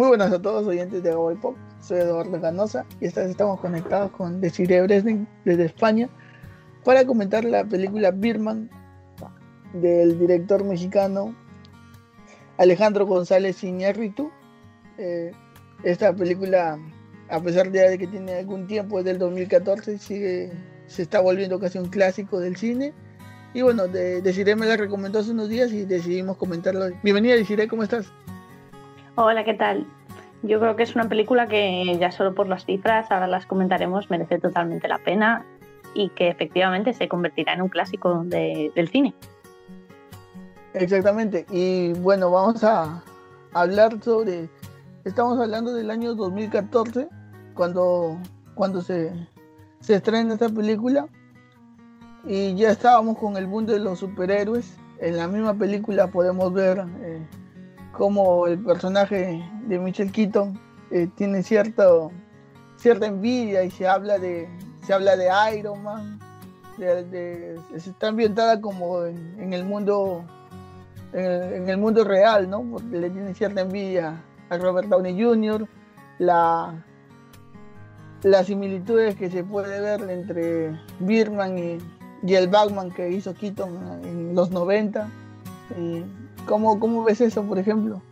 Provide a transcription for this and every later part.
Muy buenas a todos oyentes de Agua Pop. Soy Eduardo Ganosa y esta vez estamos conectados con Desiree Bresden desde España para comentar la película Birman del director mexicano Alejandro González Iñárritu. Eh, esta película, a pesar de que tiene algún tiempo, es del 2014, sigue, se está volviendo casi un clásico del cine. Y bueno, de, Desiree me la recomendó hace unos días y decidimos comentarlo. Bienvenida Desiree, ¿cómo estás? Hola, ¿qué tal? Yo creo que es una película que ya solo por las cifras, ahora las comentaremos, merece totalmente la pena y que efectivamente se convertirá en un clásico del cine. Exactamente, y bueno, vamos a hablar sobre, estamos hablando del año 2014, cuando, cuando se, se estrena esta película, y ya estábamos con el mundo de los superhéroes. En la misma película podemos ver eh, cómo el personaje de Michelle Keaton eh, tiene cierto, cierta envidia y se habla de, se habla de Iron Man, está ambientada como en, el mundo en el, mundo real, ¿no? Porque le tiene cierta envidia a Robert Downey Jr., la, las similitudes que se puede ver entre Birman y, y el Batman que hizo Keaton en los 90. ¿Cómo, ves eso, por ejemplo?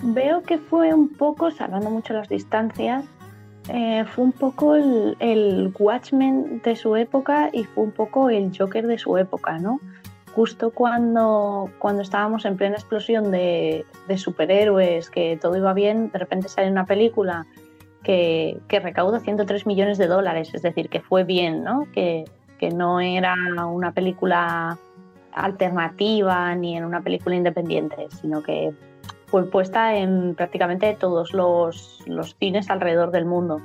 Veo que fue un poco, salvando mucho las distancias, eh, fue un poco el, Watchmen de su época y fue un poco el Joker de su época, ¿no? Justo cuando, cuando estábamos en plena explosión de, superhéroes, que todo iba bien, de repente sale una película que, que, recauda 103 millones de dólares, es decir, que fue bien, ¿no? Que, que no era una película alternativa ni en una película independiente, sino que fue puesta en prácticamente todos los, cines alrededor del mundo,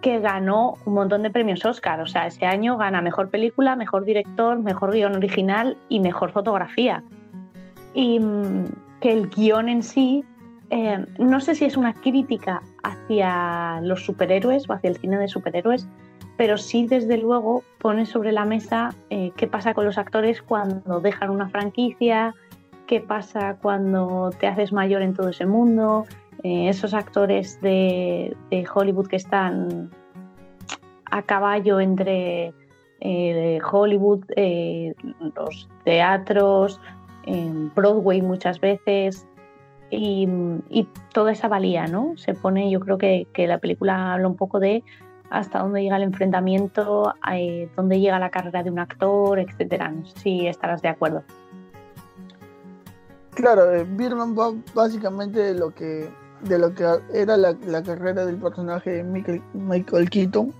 que ganó un montón de premios Oscar. O sea, ese año gana mejor película, mejor director, mejor guion original y mejor fotografía. Y mm, que el guion en sí, eh, no sé si es una crítica hacia los superhéroes o hacia el cine de superhéroes, pero sí desde luego pone sobre la mesa eh, qué pasa con los actores cuando dejan una franquicia, qué pasa cuando te haces mayor en todo ese mundo, eh, esos actores de, Hollywood que están a caballo entre eh, Hollywood, los teatros, Broadway muchas veces. Y, toda esa valía, ¿no? Se pone, yo creo que la película habla un poco de hasta dónde llega el enfrentamiento, eh, dónde llega la carrera de un actor, etcétera. si estarás de acuerdo. Claro, eh, Birman va básicamente de lo que de lo que era la, carrera del personaje de Michael, Michael, Keaton,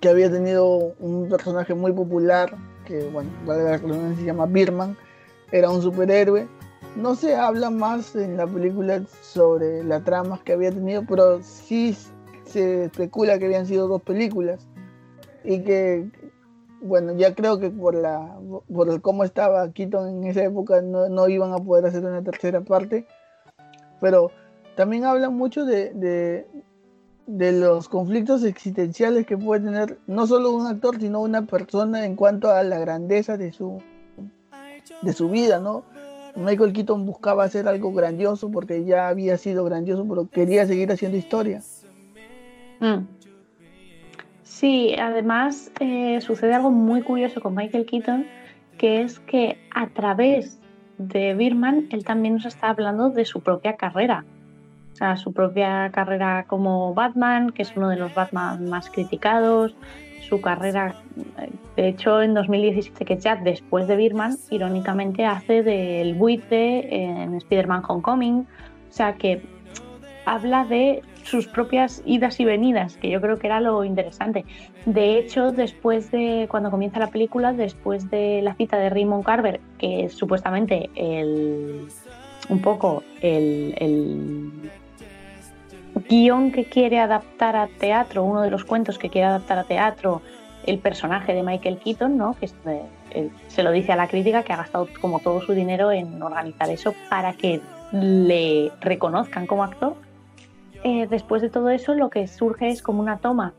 que había tenido un personaje muy popular, que bueno, se llama Birman, era un superhéroe. No se habla más en la película sobre la trama que había tenido, pero sí se especula que habían sido dos películas y que, bueno, ya creo que por la por cómo estaba Keaton en esa época no, iban a poder hacer una tercera parte, pero también hablan mucho de, de, los conflictos existenciales que puede tener no solo un actor, sino una persona en cuanto a la grandeza de su, de su vida, ¿no? Michael Keaton buscaba hacer algo grandioso porque ya había sido grandioso, pero quería seguir haciendo historia. Mm. Sí, además eh, sucede algo muy curioso con Michael Keaton, que es que a través de Birman él también nos está hablando de su propia carrera. O sea, su propia carrera como Batman, que es uno de los Batman más criticados, su carrera, de hecho en 2017, que ya después de Birman, irónicamente hace del buitre en Spider-Man Homecoming. O sea que habla de sus propias idas y venidas, que yo creo que era lo interesante. De hecho, después de cuando comienza la película, después de la cita de Raymond Carver, que es supuestamente el, un poco el, el guion que quiere adaptar a teatro, uno de los cuentos que quiere adaptar a teatro, el personaje de Michael Keaton, ¿no? que se lo dice a la crítica que ha gastado como todo su dinero en organizar eso para que le reconozcan como actor eh, después de todo eso lo que surge es como una toma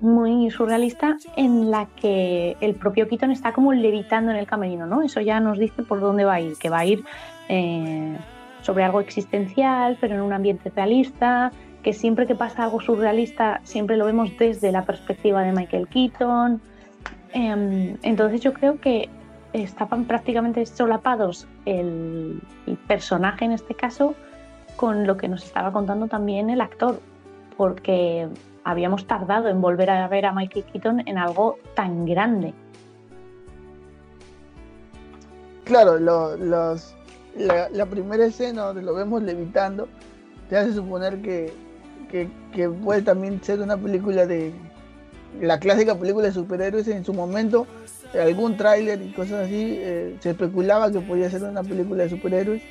muy surrealista en la que el propio Keaton está como levitando en el camerino, ¿no? Eso ya nos dice por dónde va a ir, que va a ir eh, sobre algo existencial, pero en un ambiente realista, que siempre que pasa algo surrealista, siempre lo vemos desde la perspectiva de Michael Keaton. Em, entonces yo creo que estaban prácticamente solapados el, personaje en este caso con lo que nos estaba contando también el actor, porque habíamos tardado en volver a ver a Michael Keaton en algo tan grande. Claro, los, la, primera escena donde lo vemos levitando te hace suponer que, que puede también ser una película de la clásica película de superhéroes en su momento algún tráiler y cosas así, eh, se especulaba que podía ser una película de superhéroes,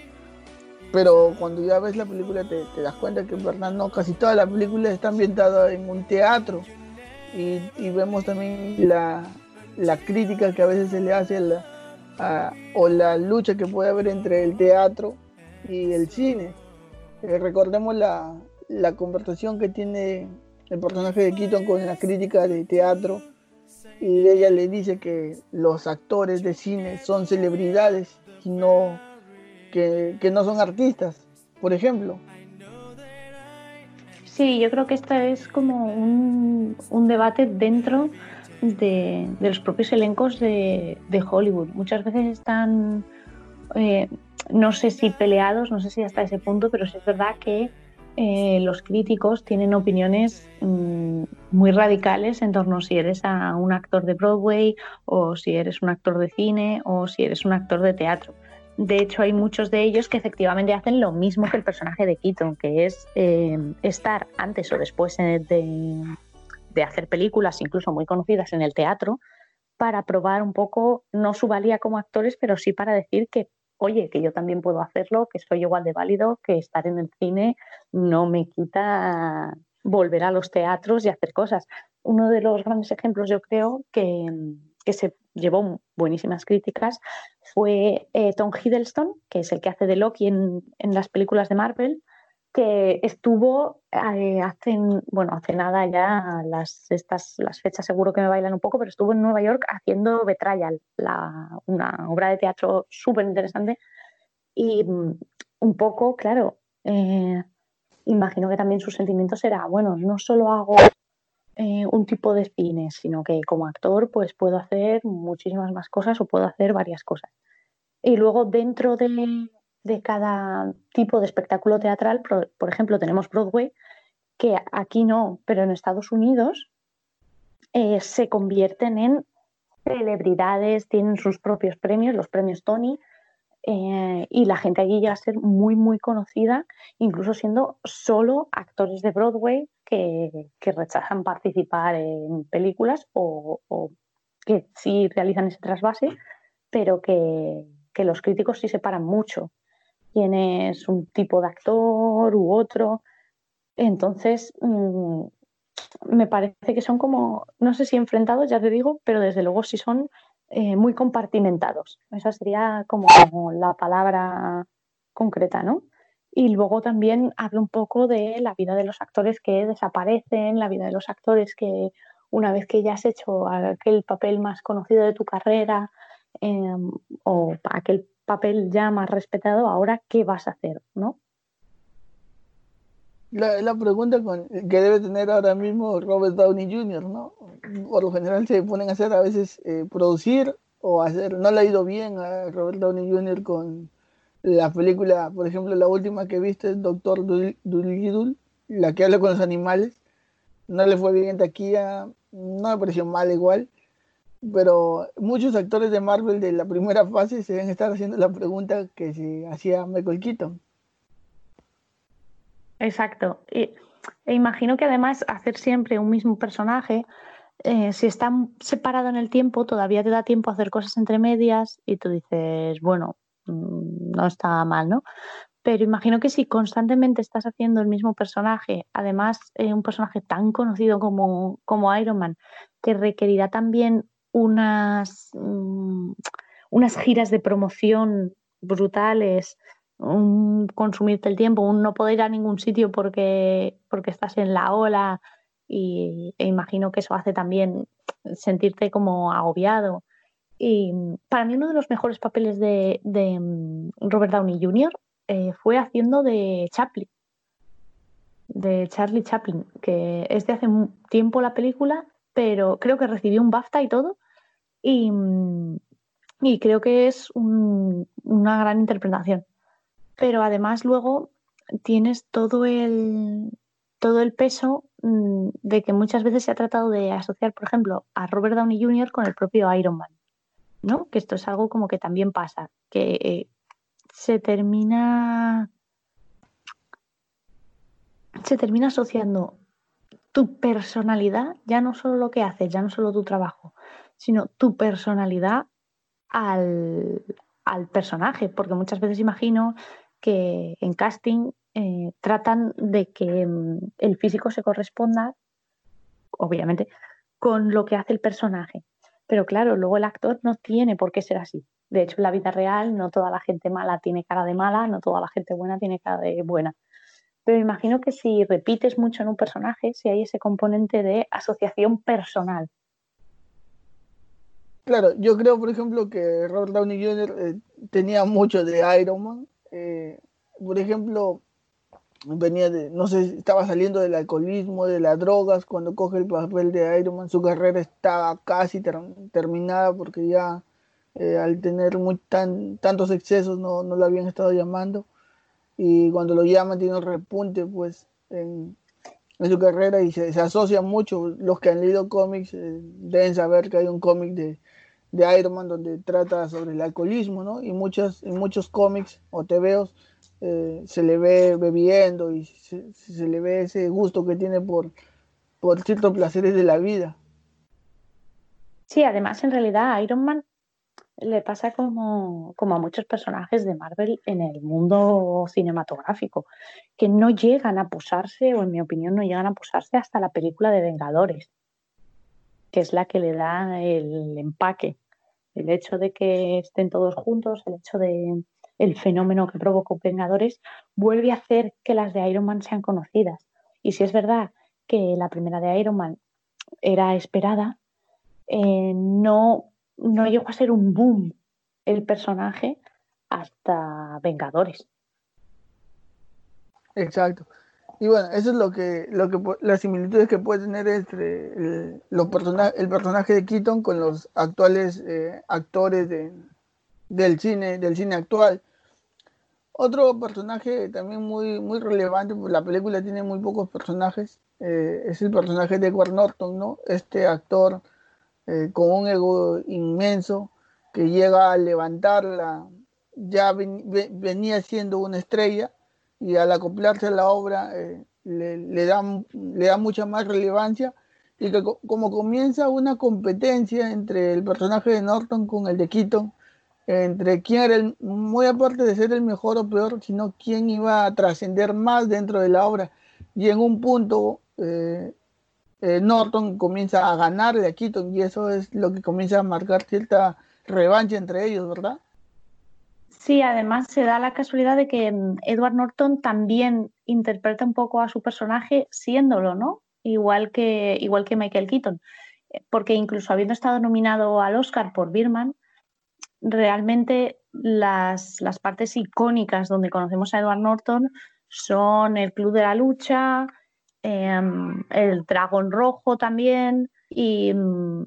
pero cuando ya ves la película te, das cuenta que no, casi toda la película está ambientada en un teatro y, vemos también la, crítica que a veces se le hace o la lucha que puede haber entre el teatro y el cine. Eh, recordemos la, la conversación que tiene el personaje de Keaton con la crítica de teatro y ella le dice que los actores de cine son celebridades no, que, no son artistas, por ejemplo. Sí, yo creo que esta es como un, debate dentro de, los propios elencos de, Hollywood. Muchas veces están, eh, no sé si peleados, no sé si hasta ese punto, pero sí es verdad que eh, los críticos tienen opiniones mm, muy radicales en torno a si eres a un actor de Broadway o si eres un actor de cine o si eres un actor de teatro. De hecho, hay muchos de ellos que efectivamente hacen lo mismo que el personaje de Keaton, que es eh, estar antes o después de, de hacer películas, incluso muy conocidas en el teatro, para probar un poco, no su valía como actores, pero sí para decir que oye, que yo también puedo hacerlo, que soy igual de válido, que estar en el cine no me quita volver a los teatros y hacer cosas. Uno de los grandes ejemplos, yo creo, que, se llevó buenísimas críticas fue eh, Tom Hiddleston, que es el que hace de Loki en, en las películas de Marvel, que estuvo eh, hace, bueno, hace nada ya, las, estas, las fechas seguro que me bailan un poco, pero estuvo en Nueva York haciendo Betrayal, la, una obra de teatro súper interesante. Y mm, un poco, claro, eh, imagino que también su sentimiento será, bueno, no solo hago eh, un tipo de cine, sino que como actor pues puedo hacer muchísimas más cosas o puedo hacer varias cosas. Y luego dentro de, de cada tipo de espectáculo teatral. Por, ejemplo, tenemos Broadway, que aquí no, pero en Estados Unidos eh, se convierten en celebridades, tienen sus propios premios, los premios Tony, eh, y la gente allí llega a ser muy, muy conocida, incluso siendo solo actores de Broadway que, rechazan participar en películas o, que sí realizan ese trasvase, pero que, que los críticos sí se paran mucho quién es un tipo de actor u otro. Entonces, mm, me parece que son como, no sé si enfrentados, ya te digo, pero desde luego sí son eh, muy compartimentados. Esa sería como la palabra concreta, ¿no? Y luego también habla un poco de la vida de los actores que desaparecen, la vida de los actores que una vez que ya has hecho aquel papel más conocido de tu carrera em, o aquel papel ya más respetado, ahora qué vas a hacer, ¿no? La, pregunta que debe tener ahora mismo Robert Downey Jr., ¿no? Por lo general se ponen a hacer a veces eh, producir o hacer, no le ha ido bien a Robert Downey Jr. con la película, por ejemplo, la última que viste, Doctor Dolittle, la que habla con los animales, no le fue bien en taquilla, no me pareció mal igual, pero muchos actores de Marvel de la primera fase se deben estar haciendo la pregunta que se hacía Michael Keaton. Exacto. e imagino que además hacer siempre un mismo personaje, eh, si está separado en el tiempo, todavía te da tiempo a hacer cosas entre medias y tú dices, bueno, no está mal, ¿no? Pero imagino que si constantemente estás haciendo el mismo personaje, además eh, un personaje tan conocido como, como Iron Man, que requerirá también unas, mm, unas giras de promoción brutales, un consumirte el tiempo, un no poder ir a ningún sitio porque, porque estás en la ola y, e imagino que eso hace también sentirte como agobiado. Y para mí uno de los mejores papeles de, mm, Robert Downey Jr. eh, fue haciendo de Chaplin, de Charlie Chaplin, que es de hace tiempo la película, pero creo que recibió un BAFTA y todo. Y, y creo que es una gran interpretación. Pero además luego tienes todo el, todo el peso mm, de que muchas veces se ha tratado de asociar, por ejemplo, a Robert Downey Jr. con el propio Iron Man, ¿no? Que esto es algo como que también pasa, que eh, se termina se termina asociando tu personalidad, ya no solo lo que haces, ya no solo tu trabajo, sino tu personalidad al, al personaje, porque muchas veces imagino que en casting eh, tratan de que mm, el físico se corresponda, obviamente, con lo que hace el personaje. Pero claro, luego el actor no tiene por qué ser así. De hecho, en la vida real no toda la gente mala tiene cara de mala, no toda la gente buena tiene cara de buena. Pero imagino que si repites mucho en un personaje, si hay ese componente de asociación personal. Claro, yo creo, por ejemplo, que Robert Downey Jr. Eh, tenía mucho de Iron Man. Eh, por ejemplo, venía de, no sé, estaba saliendo del alcoholismo, de las drogas, cuando coge el papel de Iron Man, su carrera estaba casi terminada porque ya eh, al tener muy tan, tantos excesos no, no lo habían estado llamando y cuando lo llaman tiene un repunte pues en, su carrera y se, asocia mucho, los que han leído cómics eh, deben saber que hay un cómic de, de Iron Man donde trata sobre el alcoholismo, ¿no? Y muchos, en muchos cómics o TVOs eh, se le ve bebiendo y se, le ve ese gusto que tiene por, por ciertos placeres de la vida. Sí, además en realidad Iron Man le pasa como, como, a muchos personajes de Marvel en el mundo cinematográfico, que no llegan a posarse, o en mi opinión no llegan a posarse hasta la película de Vengadores, que es la que le da el empaque. El hecho de que estén todos juntos, el hecho de, el fenómeno que provocó Vengadores, vuelve a hacer que las de Iron Man sean conocidas. Y si es verdad que la primera de Iron Man era esperada, eh, no, no llegó a ser un boom el personaje hasta Vengadores. Exacto. Y bueno, eso es lo que, lo que las similitudes que puede tener entre el, el personaje de Keaton con los actuales eh, actores de, del cine, del cine actual. Otro personaje también muy, muy relevante, pues la película tiene muy pocos personajes, eh, es el personaje de Edward Norton, ¿no? Este actor eh, con un ego inmenso que llega a levantarla, ya venía siendo una estrella y al acoplarse a la obra eh, le, da, le da mucha más relevancia y que como comienza una competencia entre el personaje de Norton con el de Keaton, entre quién era el, muy aparte de ser el mejor o peor, sino quién iba a trascender más dentro de la obra. Y en un punto, eh, eh, Norton comienza a ganarle a Keaton y eso es lo que comienza a marcar cierta revancha entre ellos, ¿verdad? Sí, además se da la casualidad de que mm, Edward Norton también interpreta un poco a su personaje siéndolo, ¿no? Igual que, igual que Michael Keaton. Porque incluso habiendo estado nominado al Oscar por Birman, realmente las, partes icónicas donde conocemos a Edward Norton son el Club de la Lucha, em, el Dragón Rojo también y, mm,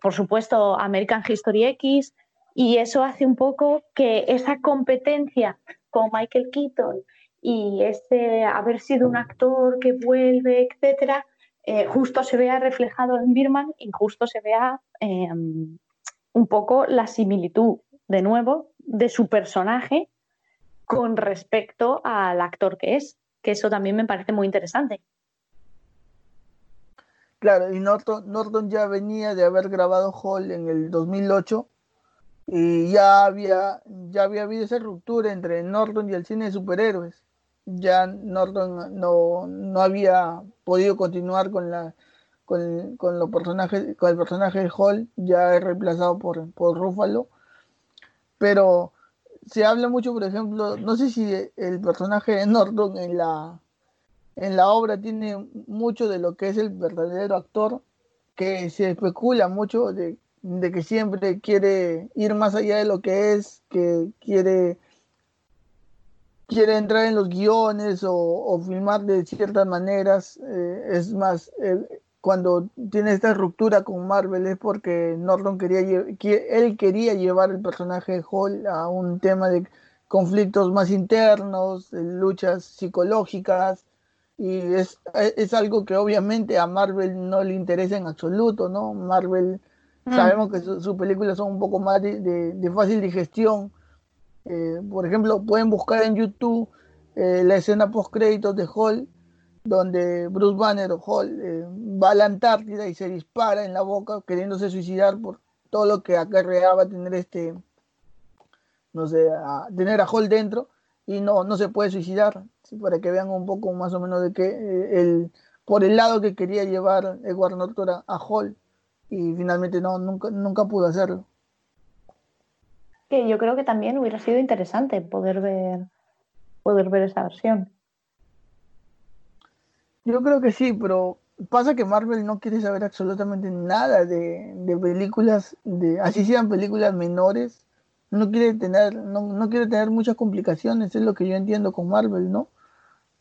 por supuesto, American History X. Y eso hace un poco que esa competencia con Michael Keaton y ese haber sido un actor que vuelve, etcétera, eh, justo se vea reflejado en Birman y justo se vea em, un poco la similitud, de nuevo, de su personaje con respecto al actor que es, que eso también me parece muy interesante. Claro, y Norton, ya venía de haber grabado Hall en el 2008 y ya había, ya había habido esa ruptura entre Norton y el cine de superhéroes. Ya Norton no, no había podido continuar con la, con, con, los personajes, con el personaje de Hall, ya es reemplazado por, por Ruffalo. Pero se habla mucho, por ejemplo, no sé si el personaje de Norton en la, en la obra tiene mucho de lo que es el verdadero actor, que se especula mucho de, que siempre quiere ir más allá de lo que es, que quiere quiere entrar en los guiones o, filmar de ciertas maneras. Eh, es más, cuando tiene esta ruptura con Marvel es porque Norton quería, él quería llevar el personaje de Hall a un tema de conflictos más internos, luchas psicológicas, y es, es, algo que obviamente a Marvel no le interesa en absoluto, ¿no? Marvel, mm. sabemos que sus películas son un poco más de, fácil digestión. Eh, por ejemplo, pueden buscar en YouTube eh, la escena post créditos de Hall, donde Bruce Banner o Hall eh, va a la Antártida y se dispara en la boca queriéndose suicidar por todo lo que acarreaba tener este, no sé, a tener a Hall dentro y no, no se puede suicidar, para que vean un poco más o menos de qué, eh, el, por el lado que quería llevar Edward Norton a, Hall y finalmente no, nunca, nunca pudo hacerlo. Que yo creo que también hubiera sido interesante poder ver, poder ver esa versión. Yo creo que sí, pero pasa que Marvel no quiere saber absolutamente nada de, de películas, de, así sean películas menores, no quiere tener, no, no, quiere tener muchas complicaciones, es lo que yo entiendo con Marvel, ¿no?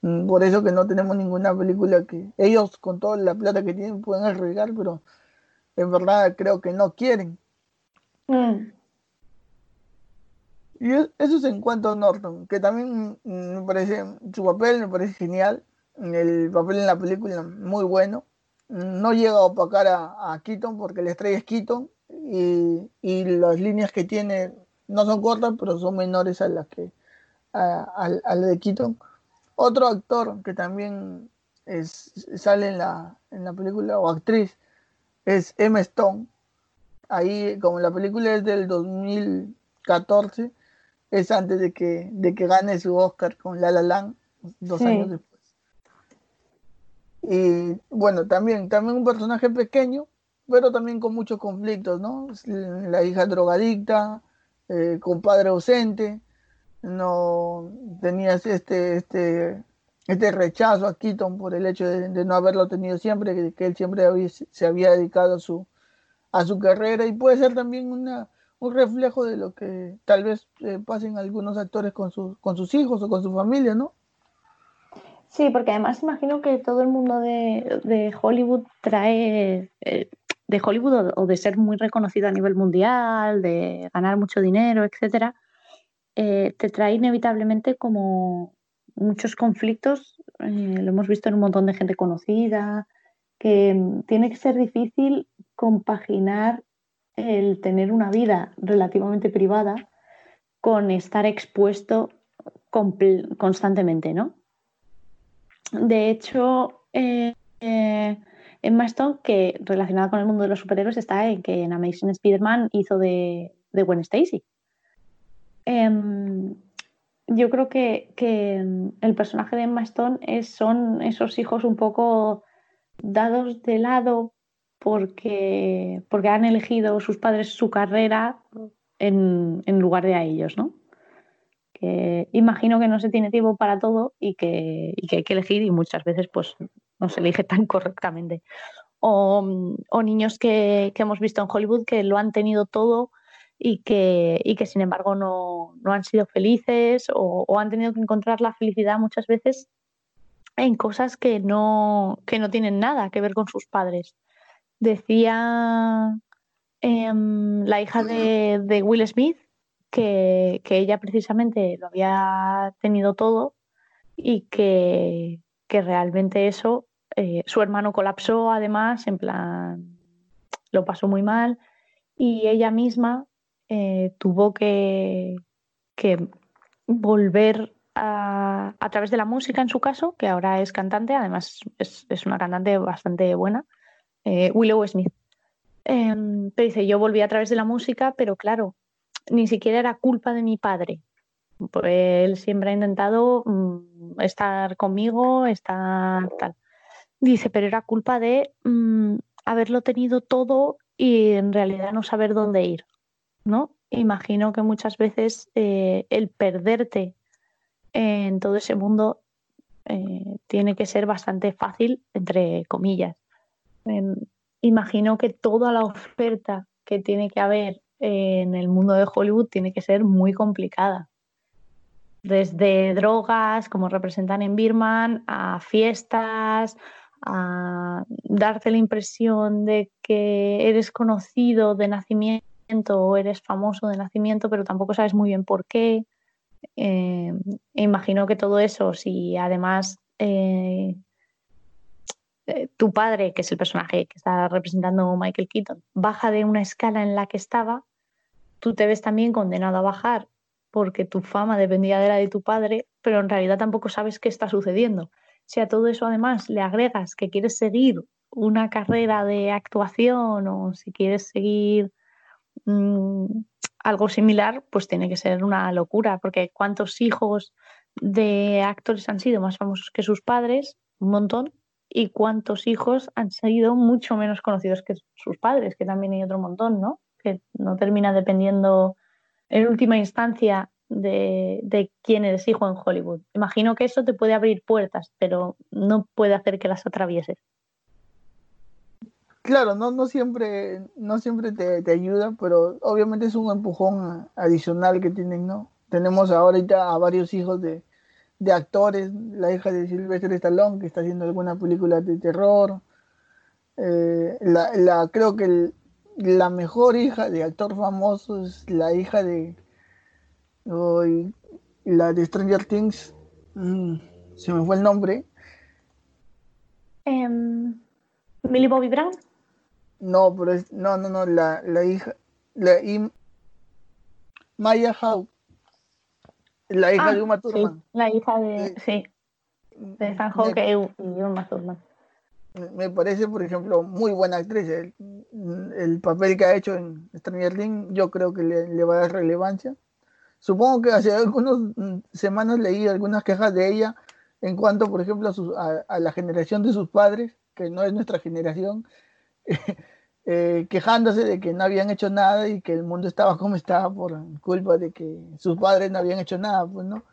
Mm, por eso que no tenemos ninguna película que ellos con toda la plata que tienen pueden arriesgar, pero en verdad creo que no quieren. Mm. Y eso es en cuanto a Norton, que también me parece, su papel me parece genial, el papel en la película muy bueno. No llega a opacar a, Keaton porque la estrella es Keaton y, y las líneas que tiene no son cortas, pero son menores a las que a, a, de Keaton. Otro actor que también es, sale en la, en la película, o actriz, es Emma Stone. Ahí, como la película es del 2014, es antes de que, de que gane su Oscar con La La Land, dos años después. Y bueno, también, también un personaje pequeño, pero también con muchos conflictos, ¿no? La hija drogadicta, eh, con padre ausente, no tenías este, este, este rechazo a Keaton por el hecho de, no haberlo tenido siempre, que, él siempre se había dedicado a su, a su carrera y puede ser también una, un reflejo de lo que tal vez eh, pasen algunos actores con, sus con sus hijos o con su familia, ¿no? Sí, porque además imagino que todo el mundo de, Hollywood trae eh, de Hollywood o, de ser muy reconocido a nivel mundial, de ganar mucho dinero, etcétera, eh, te trae inevitablemente como muchos conflictos. Eh, lo hemos visto en un montón de gente conocida, que tiene que ser difícil compaginar el tener una vida relativamente privada con estar expuesto constantemente, ¿no? De hecho, eh, Emma Stone, que relacionada con el mundo de los superhéroes, está en que en Amazing Spider-Man hizo de, de Gwen Stacy. Em, yo creo que, el personaje de Emma Stone es, son esos hijos un poco dados de lado porque, porque han elegido sus padres su carrera en, lugar de a ellos, ¿no? Que imagino que no se tiene tiempo para todo y que, y que hay que elegir y muchas veces pues no se elige tan correctamente. O, niños que, hemos visto en Hollywood que lo han tenido todo y que, que sin embargo no, han sido felices o, han tenido que encontrar la felicidad muchas veces en cosas que no, que no tienen nada que ver con sus padres. Decía em, la hija de, Will Smith que, que, ella precisamente lo había tenido todo y que, que realmente eso eh, su hermano colapsó además, en plan, lo pasó muy mal y ella misma eh, tuvo que, volver a, través de la música en su caso, que ahora es cantante, además es, una cantante bastante buena, eh, Willow Smith. Em, pero dice, yo volví a través de la música, pero claro, ni siquiera era culpa de mi padre. Pues él siempre ha intentado mm, estar conmigo, estar tal. Dice, pero era culpa de mm, haberlo tenido todo y en realidad no saber dónde ir, ¿no? Imagino que muchas veces eh, el perderte en todo ese mundo eh, tiene que ser bastante fácil, entre comillas. Em, imagino que toda la oferta que tiene que haber en el mundo de Hollywood tiene que ser muy complicada. desde drogas, como representan en Birman, a fiestas, a darte la impresión de que eres conocido de nacimiento o eres famoso de nacimiento, pero tampoco sabes muy bien por qué. Eh, imagino que todo eso, si además eh, eh, tu padre, que es el personaje que está representando Michael Keaton, baja de una escala en la que estaba, tú te ves también condenado a bajar porque tu fama dependía de la de tu padre, pero en realidad tampoco sabes qué está sucediendo. Si a todo eso además le agregas que quieres seguir una carrera de actuación o si quieres seguir mm, algo similar, pues tiene que ser una locura, porque ¿cuántos hijos de actores han sido más famosos que sus padres? Un montón, y cuántos hijos han sido mucho menos conocidos que sus padres, que también hay otro montón, ¿no? Que no termina dependiendo en última instancia de, quién eres hijo en Hollywood. Imagino que eso te puede abrir puertas, pero no puede hacer que las atravieses. Claro, no, no siempre, no siempre te, ayuda, pero obviamente es un empujón adicional que tienen, ¿no? Tenemos ahorita a varios hijos de, de actores, la hija de Sylvester Stallone, que está haciendo alguna película de terror. Eh, la, creo que la mejor hija de actor famoso es la hija de la de Stranger Things. Mm, se me fue el nombre. Um, Millie Bobby Brown. No, pero es, no, no, no, la, la hija, la Maya Howe. La hija ah, de Uma Thurman. la hija de, sí, de San Joque y Uma Thurman. Me parece, por ejemplo, muy buena actriz. El, papel que ha hecho en Stranger Things, yo creo que le, va a dar relevancia. Supongo que hace algunas semanas leí algunas quejas de ella en cuanto, por ejemplo, a, a la generación de sus padres, que no es nuestra generación, Eh, quejándose de que no habían hecho nada y que el mundo estaba como estaba por culpa de que sus padres no habían hecho nada, pues, ¿no?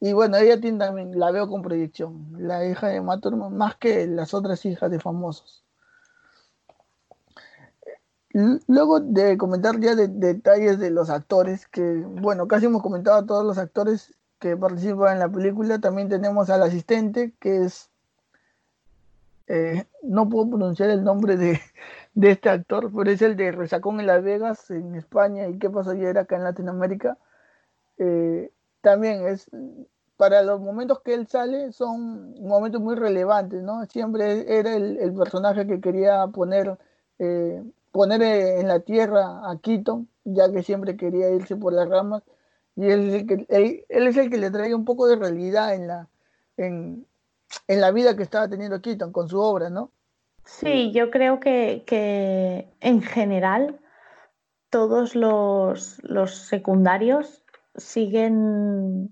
Y bueno, ella tiene también, la veo con proyección, la hija de Maturman, más que las otras hijas de famosos. Luego de comentar ya de, detalles de los actores, que bueno, casi hemos comentado a todos los actores que participan en la película, también tenemos al asistente, que es eh, no puedo pronunciar el nombre de, este actor, pero es el de Resacón en Las Vegas, en España, y qué pasó ayer acá en Latinoamérica. Eh, también es, para los momentos que él sale, son momentos muy relevantes, ¿no? Siempre era el, personaje que quería poner, eh, poner en la tierra a Quito, ya que siempre quería irse por las ramas, y él es el que, el que le trae un poco de realidad en la, en, en la vida que estaba teniendo Keaton con su obra, ¿no? Sí, yo creo que, en general todos los, secundarios siguen,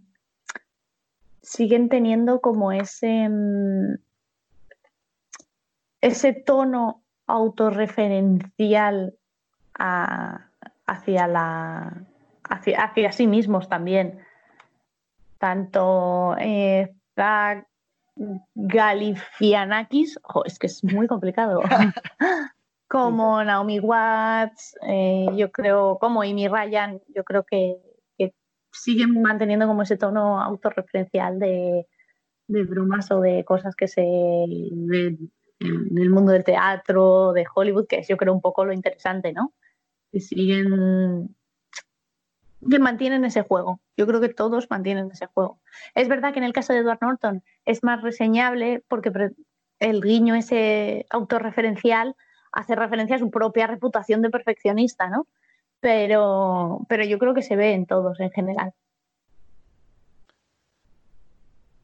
siguen teniendo como ese, mm, ese tono autorreferencial hacia, la, hacia, sí mismos también. Tanto eh, Galifianakis, es que es muy complicado, como Naomi Watts, eh, yo creo, como Amy Ryan, yo creo que, siguen manteniendo como ese tono autorreferencial de, de brumas o de cosas que se en el mundo del teatro, de Hollywood, que es yo creo un poco lo interesante, ¿no? Que siguen que mantienen ese juego. Yo creo que todos mantienen ese juego. Es verdad que en el caso de Edward Norton es más reseñable porque el guiño ese autorreferencial hace referencia a su propia reputación de perfeccionista, ¿no? Pero, pero yo creo que se ve en todos en general.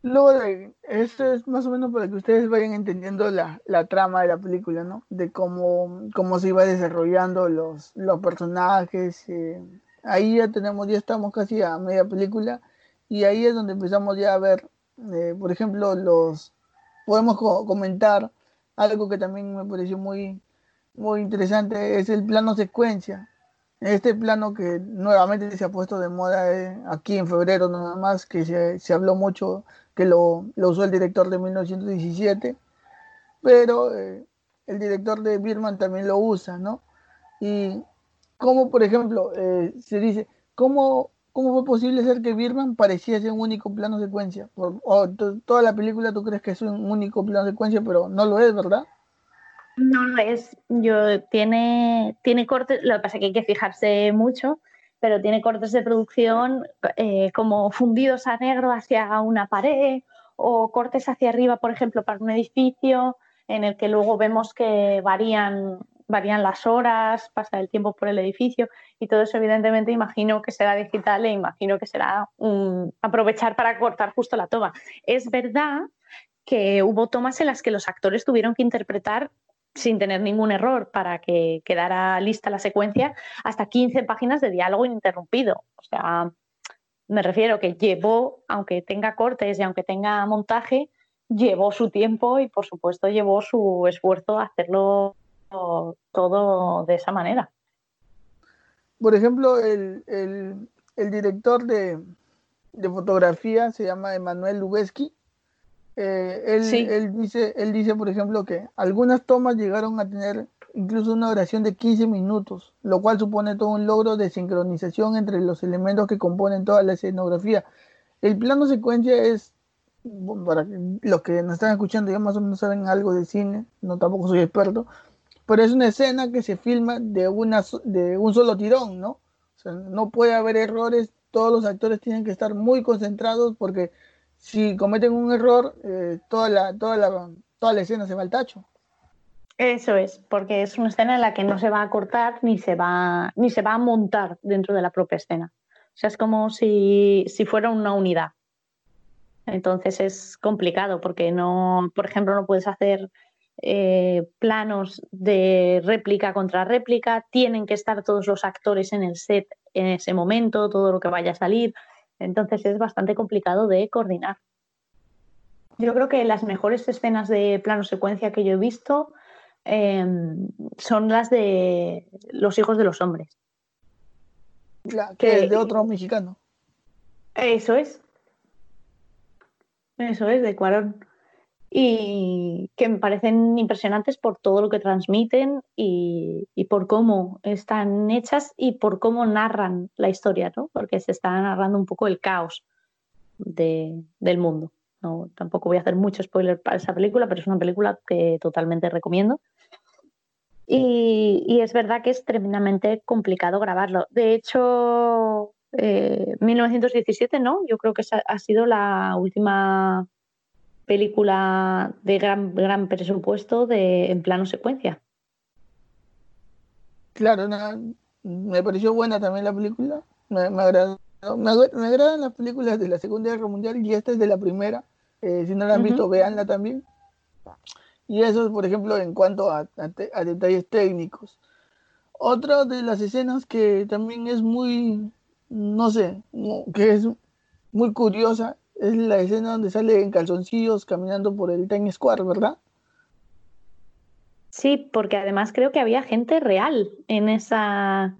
Luego, esto es más o menos para que ustedes vayan entendiendo la, trama de la película, ¿no? De cómo, cómo se iba desarrollando los, los personajes, eh, ahí ya tenemos, ya estamos casi a media película y ahí es donde empezamos ya a ver, eh, por ejemplo, los, podemos comentar algo que también me pareció muy, muy interesante, es el plano secuencia. Este plano que nuevamente se ha puesto de moda eh, aquí en febrero nada más, que se, habló mucho, que lo, usó el director de 1917, pero eh, el director de Birman también lo usa, ¿no? Y como por ejemplo, eh, se dice, ¿cómo cómo fue posible ser que Birman pareciese un único plano secuencia? o toda la película tú crees que es un único plano secuencia, pero no lo es, ¿verdad? No es. Yo, tiene, tiene cortes, lo que pasa es que hay que fijarse mucho, pero tiene cortes de producción eh, como fundidos a negro hacia una pared o cortes hacia arriba, por ejemplo, para un edificio en el que luego vemos que varían, varían las horas, pasa el tiempo por el edificio y todo eso evidentemente imagino que será digital e imagino que será aprovechar para cortar justo la toma. Es verdad que hubo tomas en las que los actores tuvieron que interpretar sin tener ningún error para que quedara lista la secuencia, hasta 15 páginas de diálogo ininterrumpido. O sea, me refiero que llevó, aunque tenga cortes y aunque tenga montaje, llevó su tiempo y por supuesto llevó su esfuerzo a hacerlo todo de esa manera. Por ejemplo, el, director de, de, fotografía se llama Emanuel Lubezki eh, él, dice, él dice, por ejemplo, que algunas tomas llegaron a tener incluso una duración de 15 minutos, lo cual supone todo un logro de sincronización entre los elementos que componen toda la escenografía. El plano secuencia es, para los que nos están escuchando ya más o menos saben algo de cine, no tampoco soy experto, pero es una escena que se filma de, una, de un solo tirón, ¿no? O sea, no puede haber errores, todos los actores tienen que estar muy concentrados porque si cometen un error, eh, toda, la, toda, la, toda la escena se va al tacho. Eso es, porque es una escena en la que no se va a cortar ni se va, ni se va a montar dentro de la propia escena. O sea, es como si, si fuera una unidad. Entonces es complicado porque no, por ejemplo, no puedes hacer eh, planos de réplica contra réplica, tienen que estar todos los actores en el set en ese momento, todo lo que vaya a salir. Entonces es bastante complicado de coordinar. Yo creo que las mejores escenas de plano secuencia que yo he visto em, son las de los hijos de los hombres. que es de otro mexicano. Eso es. Eso es, de Cuarón y que me parecen impresionantes por todo lo que transmiten y, por cómo están hechas y por cómo narran la historia, ¿no? porque se está narrando un poco el caos del mundo. No, tampoco voy a hacer mucho spoiler para esa película, pero es una película que totalmente recomiendo. Y, es verdad que es tremendamente complicado grabarlo. De hecho, 1917, eh, ¿no? Yo creo que ha sido la última película de gran, gran presupuesto de, en plano secuencia. Claro, me pareció buena también la película. Me, me, agradó, me, agradan las películas de la Segunda Guerra Mundial y esta es de la primera. Eh, si no la han visto, véanla también. Y eso, por ejemplo, en cuanto a, a, detalles técnicos. Otra de las escenas que también es muy, no sé, que es muy curiosa es la escena donde sale en calzoncillos caminando por el Times Square, ¿verdad? Sí, porque además creo que había gente real en esa,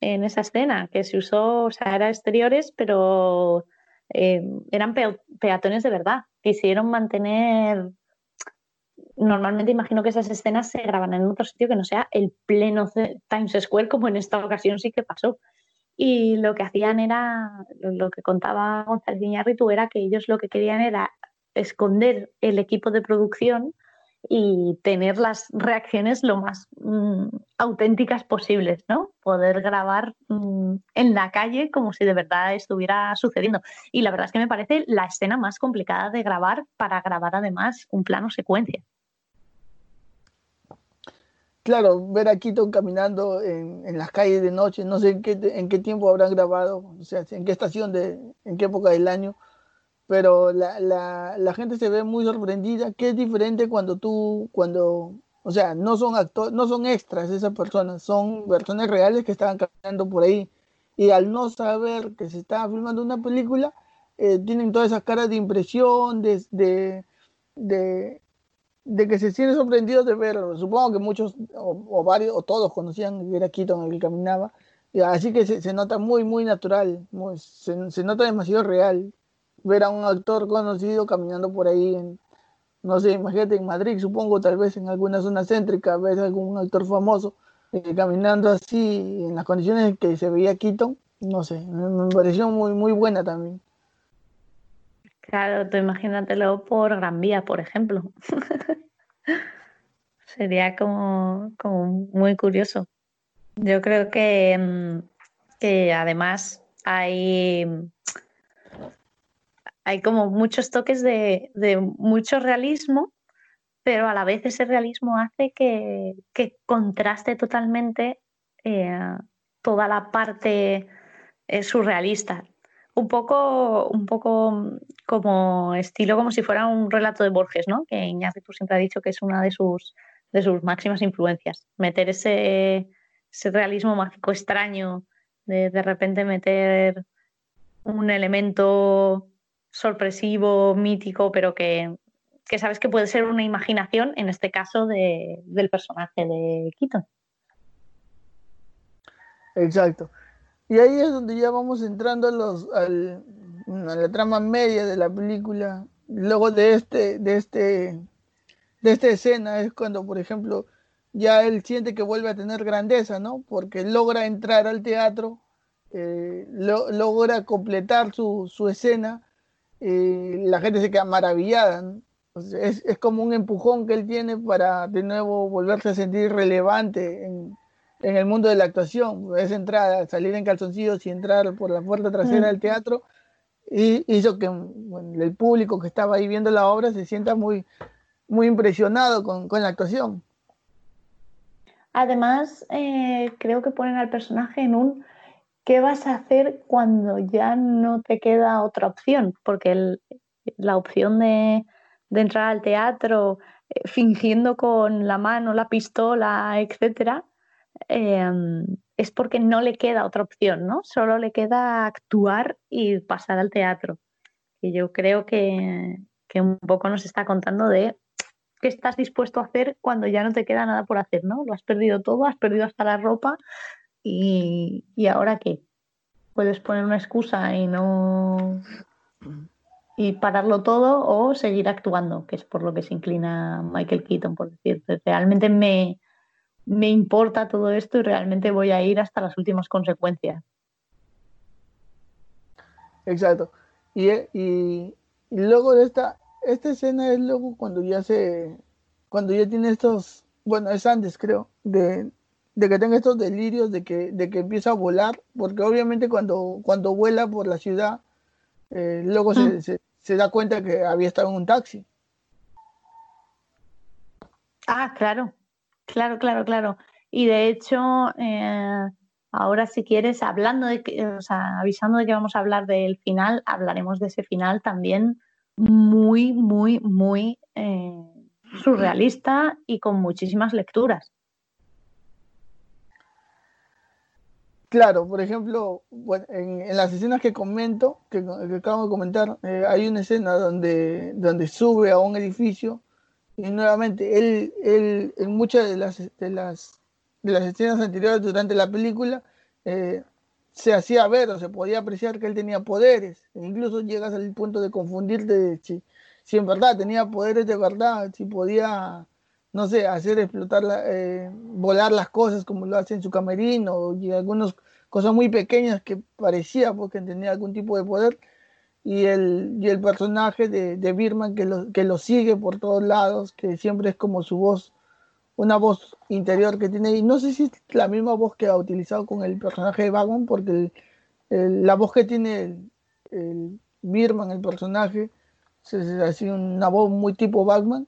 en esa escena, que se usó, o sea, eran exteriores, pero eh, eran peatones de verdad. Quisieron mantener. Normalmente imagino que esas escenas se graban en otro sitio que no sea el pleno Times Square, como en esta ocasión sí que pasó. Y lo que hacían era, lo que contaba González Iñárritu era que ellos lo que querían era esconder el equipo de producción y tener las reacciones lo más mm, auténticas posibles, ¿no? Poder grabar mm, en la calle como si de verdad estuviera sucediendo. Y la verdad es que me parece la escena más complicada de grabar para grabar además un plano secuencia claro, ver a Keaton caminando en, las calles de noche, no sé en qué, en qué tiempo habrán grabado, o sea, en qué estación, de, en qué época del año, pero la, la, gente se ve muy sorprendida, que es diferente cuando tú, cuando, o sea, no son actores, no son extras esas personas, son personas reales que estaban caminando por ahí, y al no saber que se estaba filmando una película, eh, tienen todas esas caras de impresión, de de que se sienten sorprendidos de verlo. Supongo que muchos o, varios o todos conocían que era en el que caminaba. Así que se, nota muy, muy natural, se, nota demasiado real ver a un actor conocido caminando por ahí, en, no sé, imagínate en Madrid, supongo, tal vez en alguna zona céntrica, ves algún actor famoso eh, caminando así, en las condiciones en que se veía Quito, no sé, me pareció muy, muy buena también. Claro, tú imagínatelo por Gran Vía, por ejemplo. Sería como, como muy curioso. Yo creo que, mm, que además hay, hay como muchos toques de, mucho realismo, pero a la vez ese realismo hace que, contraste totalmente eh, toda la parte eh, surrealista. Un poco, un poco como estilo, como si fuera un relato de Borges, ¿no? Que Iñárritu siempre ha dicho que es una de sus, de sus máximas influencias. Meter ese, ese realismo mágico extraño, de de repente meter un elemento sorpresivo, mítico, pero que, sabes que puede ser una imaginación, en este caso del personaje de Keaton. Exacto. Y ahí es donde ya vamos entrando a, los, a la trama media de la película. Luego de este, de este, de esta escena es cuando, por ejemplo, ya él siente que vuelve a tener grandeza, ¿no? Porque logra entrar al teatro, eh, logra completar su, escena, y la gente se queda maravillada, es, como un empujón que él tiene para de nuevo volverse a sentir relevante en, el mundo de la actuación. Es entrar, salir en calzoncillos y entrar por la puerta trasera del teatro, y hizo que el público que estaba ahí viendo la obra se sienta muy, muy impresionado con la actuación. Además, eh, creo que ponen al personaje en un ¿qué vas a hacer cuando ya no te queda otra opción? Porque la opción de, entrar al teatro eh, fingiendo con la mano, la pistola, etcétera, em, es porque no le queda otra opción, ¿no? Solo le queda actuar y pasar al teatro. Y yo creo que, que un poco nos está contando de qué estás dispuesto a hacer cuando ya no te queda nada por hacer, ¿no? Lo has perdido todo, has perdido hasta la ropa y, ahora qué? Puedes poner una excusa y no y pararlo todo o seguir actuando, que es por lo que se inclina Michael Keaton, por decir, realmente me, me importa todo esto y realmente voy a ir hasta las últimas consecuencias. Exacto. Y, y, y luego de esta, esta escena es luego cuando ya se, cuando ya tiene estos, bueno, es antes creo, de, que tenga estos delirios de que, de que empieza a volar, porque obviamente cuando, cuando vuela por la ciudad, eh, luego mm. se, da cuenta que había estado en un taxi. Ah, claro, claro, claro, claro. Y de hecho, eh, ahora si quieres, hablando de o sea, avisando de que vamos a hablar del final, hablaremos de ese final también muy, muy, muy eh, surrealista y con muchísimas lecturas. Claro, por ejemplo, en, las escenas que comento, que, acabo de comentar, eh, hay una escena donde, donde sube a un edificio y nuevamente él, él en muchas de las, de las, de las escenas anteriores durante la película eh, se hacía ver o se podía apreciar que él tenía poderes. E incluso llegas al punto de confundirte de si, si en verdad tenía poderes de verdad, si podía, no sé, hacer explotar, eh, volar las cosas como lo hace en su camerino y algunas cosas muy pequeñas que parecía porque tenía algún tipo de poder. Y el, y el personaje de, de Birman que lo, que lo sigue por todos lados, que siempre es como su voz una voz interior que tiene, y no sé si es la misma voz que ha utilizado con el personaje de Batman, porque la voz que tiene el, el Birman, el personaje, es así una voz muy tipo Batman,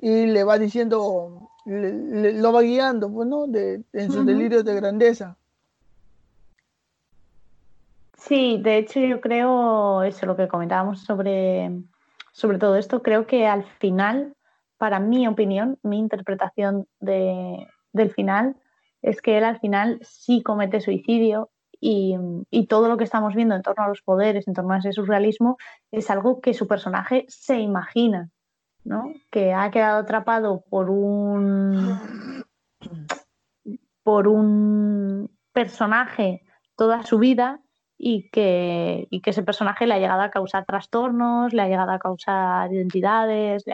y le va diciendo, lo va guiando, pues, ¿no? De, en sus delirios de grandeza. Sí, de hecho yo creo, eso lo que comentábamos sobre, sobre todo esto, creo que al final para mi opinión, mi interpretación del final es que él al final sí comete suicidio y, todo lo que estamos viendo en torno a los poderes, en torno a ese surrealismo, es algo que su personaje se imagina, ¿no? Que ha quedado atrapado por un por un personaje toda su vida y que, que ese personaje le ha llegado a causar trastornos, le ha llegado a causar identidades,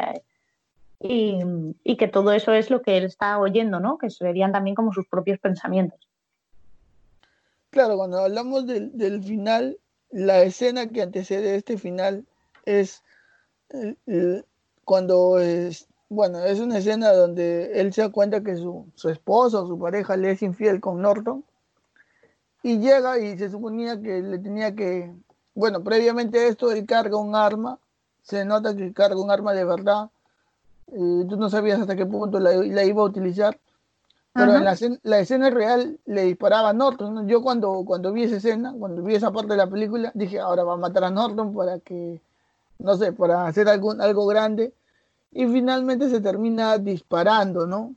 y, que todo eso es lo que él está oyendo, ¿no? Que serían también como sus propios pensamientos. claro, cuando hablamos del, del final, la escena que antecede este final es cuando es, bueno, es una escena donde él se da cuenta que su, su esposo, su pareja, le es infiel con Norton y llega y se suponía que le tenía que, bueno, previamente a esto él carga un arma, se nota que carga un arma de verdad, tú no sabías hasta qué punto la, iba a utilizar, pero en la, escena real le disparaba a Norton. Yo cuando, cuando vi esa escena, cuando vi esa parte de la película, dije, ahora va a matar a Norton para que, no sé, para hacer algún, algo grande. Y finalmente se termina disparando, ¿no?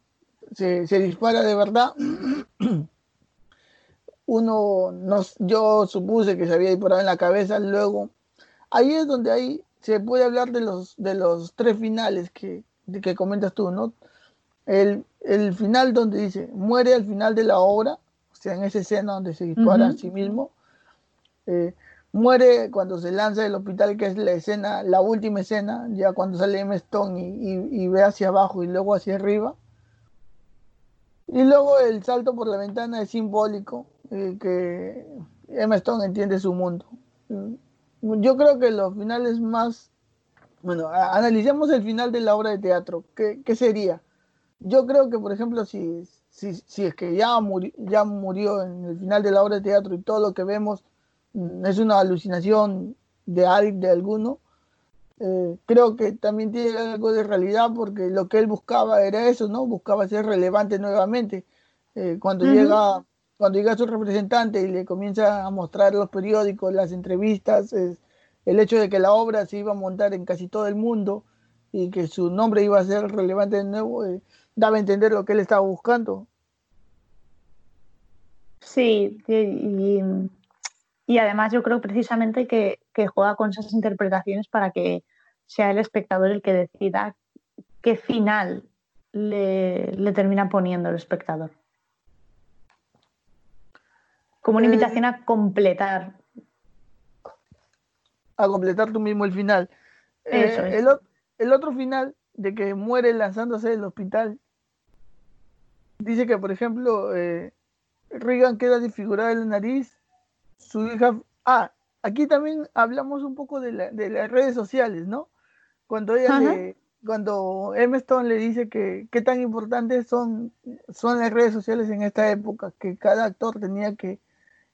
Se, se dispara de verdad. Uno, no, yo supuse que se había disparado en la cabeza, luego, ahí es donde ahí se puede hablar de los, de los tres finales que, que comentas tú, ¿no? El, el final donde dice, muere al final de la obra, o sea, en esa escena donde se dispara a sí mismo, eh, muere cuando se lanza del hospital, que es la escena, la última escena, ya cuando sale M. Stone y, ve hacia abajo y luego hacia arriba. Y luego el salto por la ventana es simbólico, eh, que M. Stone entiende su mundo. Yo creo que los finales más... Bueno, analicemos el final de la obra de teatro. ¿Qué, qué sería? yo creo que, por ejemplo, si, si, si es que ya, ya murió en el final de la obra de teatro y todo lo que vemos mm, es una alucinación de, de alguno, eh, creo que también tiene algo de realidad porque lo que él buscaba era eso, ¿no? Buscaba ser relevante nuevamente. Eh, cuando, llega, cuando llega su representante y le comienza a mostrar los periódicos, las entrevistas, el hecho de que la obra se iba a montar en casi todo el mundo y que su nombre iba a ser relevante de nuevo, eh, daba a entender lo que él estaba buscando. Sí, y, y además yo creo precisamente que, juega con esas interpretaciones para que sea el espectador el que decida qué final le, termina poniendo el espectador. Como una eh, invitación a completar. A completar tú mismo el final. Eh, el, el, otro final de que muere lanzándose del hospital. Dice que, por ejemplo, eh, Reagan queda desfigurada en la nariz, su hija... Ah, aquí también hablamos un poco de, las redes sociales, ¿no? Cuando ella le, cuando M. Stone le dice que qué tan importantes son, son las redes sociales en esta época, que cada actor tenía que,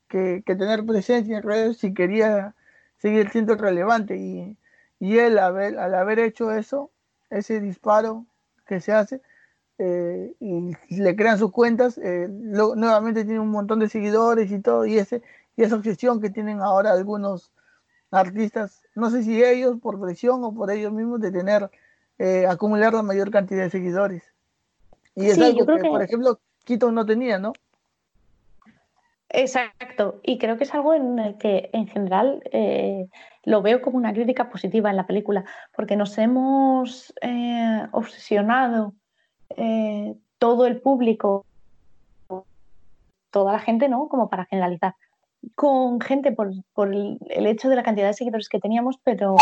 tener presencia en redes si quería seguir siendo relevante. Y, y él, al haber hecho eso, ese disparo que se hace eh, y le crean sus cuentas, eh, nuevamente tiene un montón de seguidores y todo, y, ese, y esa obsesión que tienen ahora algunos artistas, no sé si ellos por presión o por ellos mismos de tener, eh, acumular la mayor cantidad de seguidores. Y es algo que, por ejemplo, Keaton no tenía, ¿no? Exacto, y creo que es algo en el que en general lo veo como una crítica positiva en la película, porque nos hemos eh, obsesionado eh, todo el público, toda la gente, ¿no? Como para generalizar, con gente por, el, hecho de la cantidad de seguidores que teníamos, pero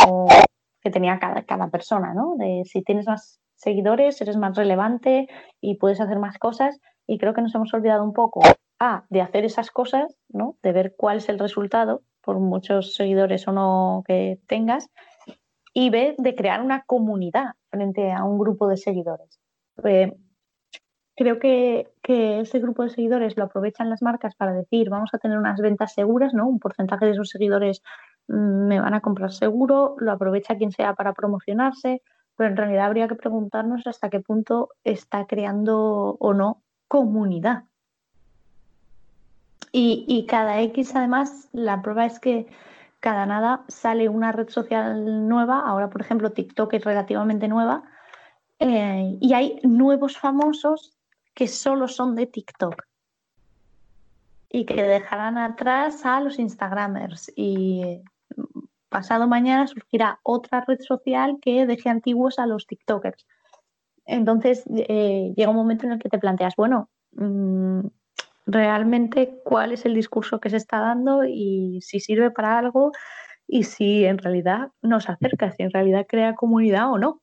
que tenía cada, cada persona, ¿no? De si tienes más seguidores, eres más relevante y puedes hacer más cosas. Y creo que nos hemos olvidado un poco, A, de hacer esas cosas, ¿no? De ver cuál es el resultado por muchos seguidores o no que tengas, y B, de crear una comunidad frente a un grupo de seguidores. Eh, creo que, ese grupo de seguidores lo aprovechan las marcas para decir, vamos a tener unas ventas seguras, ¿no? Un porcentaje de esos seguidores mm, me van a comprar seguro, lo aprovecha quien sea para promocionarse, pero en realidad habría que preguntarnos hasta qué punto está creando o no comunidad. Y, cada X, además, la prueba es que cada nada sale una red social nueva. Ahora, por ejemplo, TikTok es relativamente nueva. Eh, y hay nuevos famosos que solo son de TikTok y que dejarán atrás a los Instagramers. Y pasado mañana surgirá otra red social que deje antiguos a los TikTokers. Entonces eh, llega un momento en el que te planteas, bueno, mm, realmente cuál es el discurso que se está dando y si sirve para algo y si en realidad nos acerca, si en realidad crea comunidad o no.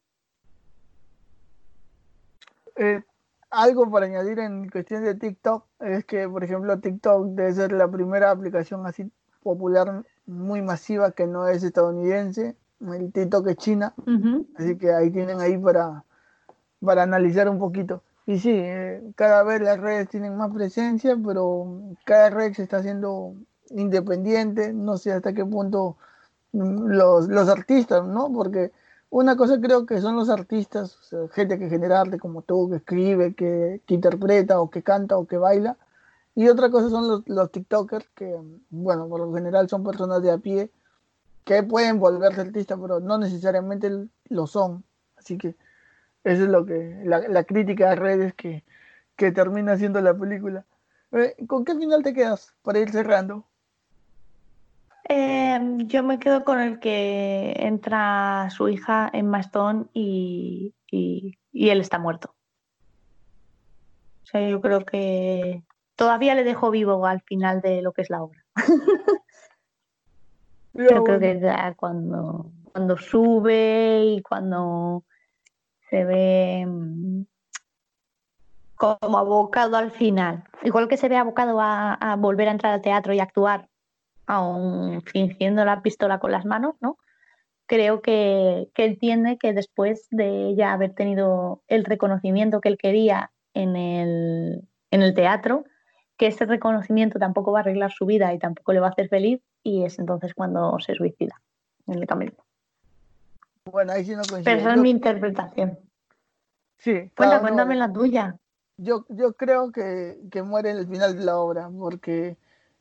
Eh, algo para añadir en cuestión de TikTok es que, por ejemplo, TikTok debe ser la primera aplicación así popular, muy masiva, que no es estadounidense. El TikTok es China. Así que ahí tienen ahí para, para analizar un poquito. Y sí, eh, cada vez las redes tienen más presencia, pero cada red se está haciendo independiente. No sé hasta qué punto mm, los, los artistas, ¿no? Porque una cosa creo que son los artistas, gente que genera arte como tú, que escribe, que, interpreta o que canta o que baila. Y otra cosa son los, los TikTokers, que, bueno, por lo general son personas de a pie que pueden volverse artistas, pero no necesariamente lo son. Así que eso es lo que, la, crítica de redes que, que termina siendo la película. Eh, ¿Con qué final te quedas para ir cerrando? Em, yo me quedo con el que entra su hija en Mastón y, y, él está muerto. O sea, yo creo que todavía le dejo vivo al final de lo que es la obra. yo creo que ya cuando, cuando sube y cuando se ve mm, como abocado al final. Igual que se ve abocado a volver a entrar al teatro y actuar aún fingiendo la pistola con las manos, ¿no? Creo que, que entiende que después de ya haber tenido el reconocimiento que él quería en el, en el teatro, que ese reconocimiento tampoco va a arreglar su vida y tampoco le va a hacer feliz, y es entonces cuando se suicida en el camino. Bueno, ahí sí no coincido. Pero esa es mi interpretación. Sí. cuéntame la tuya. Yo, yo creo que, que muere en el final de la obra, porque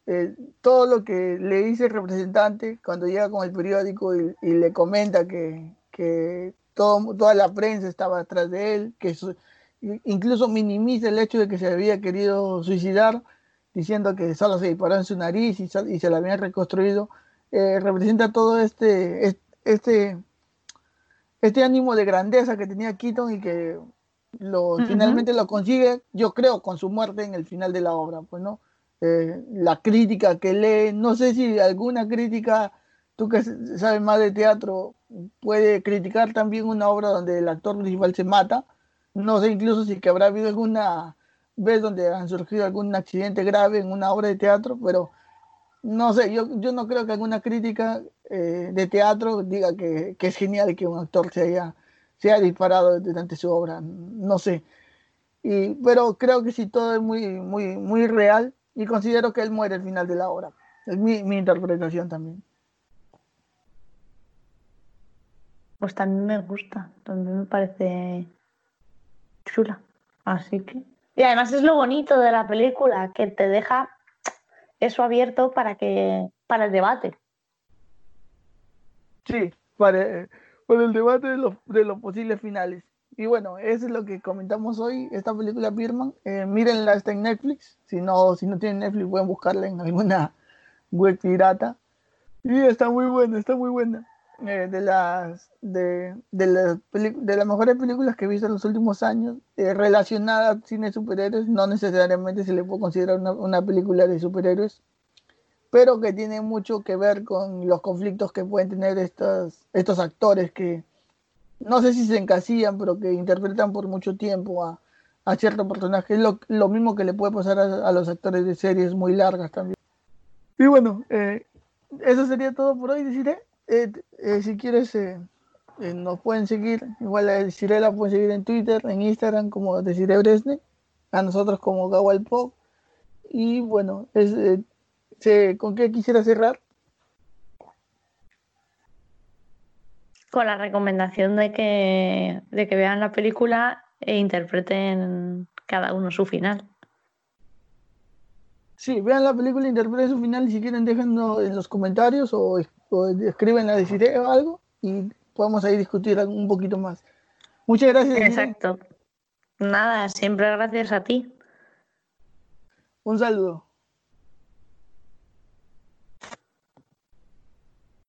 eh, todo lo que le dice el representante cuando llega con el periódico y, le comenta que, que todo, toda la prensa estaba atrás de él, que incluso minimiza el hecho de que se había querido suicidar, diciendo que solo se disparó en su nariz y, y se la habían reconstruido, eh, representa todo este, este, este ánimo de grandeza que tenía Keaton y que lo, finalmente lo consigue, yo creo, con su muerte en el final de la obra, pues no eh, la crítica que lee, no sé si alguna crítica, tú que sabes más de teatro, puede criticar también una obra donde el actor principal se mata, no sé incluso si que habrá habido alguna vez donde han surgido algún accidente grave en una obra de teatro, pero no sé, yo, yo no creo que alguna crítica eh, de teatro diga que, que, es genial que un actor se haya, se haya disparado durante su obra, no sé. Y, pero creo que si todo es muy, muy, muy real, y considero que él muere al final de la obra. Es mi, interpretación también. Pues también me gusta, también me parece chula. Así que. Y además es lo bonito de la película, que te deja eso abierto para que para el debate. Sí, para, el debate de de los posibles finales. Y bueno, eso es lo que comentamos hoy, esta película Birman. Eh, mírenla, está en Netflix. Si no, si no tienen Netflix, pueden buscarla en alguna web pirata. Y está muy buena, está muy buena. Eh, de las de, de, de las mejores películas que he visto en los últimos años, eh, relacionada al cine superhéroes, no necesariamente se le puede considerar una, una película de superhéroes, pero que tiene mucho que ver con los conflictos que pueden tener estos, estos actores que, no sé si se encasillan, pero que interpretan por mucho tiempo a, a cierto personaje. Es lo, mismo que le puede pasar a, los actores de series muy largas también. Y bueno, eh, eso sería todo por hoy, deciré. Eh, eh, si quieres, nos pueden seguir. Igual a Desiree la pueden seguir en Twitter, en Instagram como Desiree Bresne, a nosotros como Gawal Pop. Y bueno, es, ¿con qué quisiera cerrar? con la recomendación de que, de que vean la película e interpreten cada uno su final. Sí, vean la película, interpreten su final y si quieren déjenlo en los comentarios o, escriben a decir algo y podemos ahí discutir un poquito más. Muchas gracias. Exacto. Nada, siempre gracias a ti. Un saludo.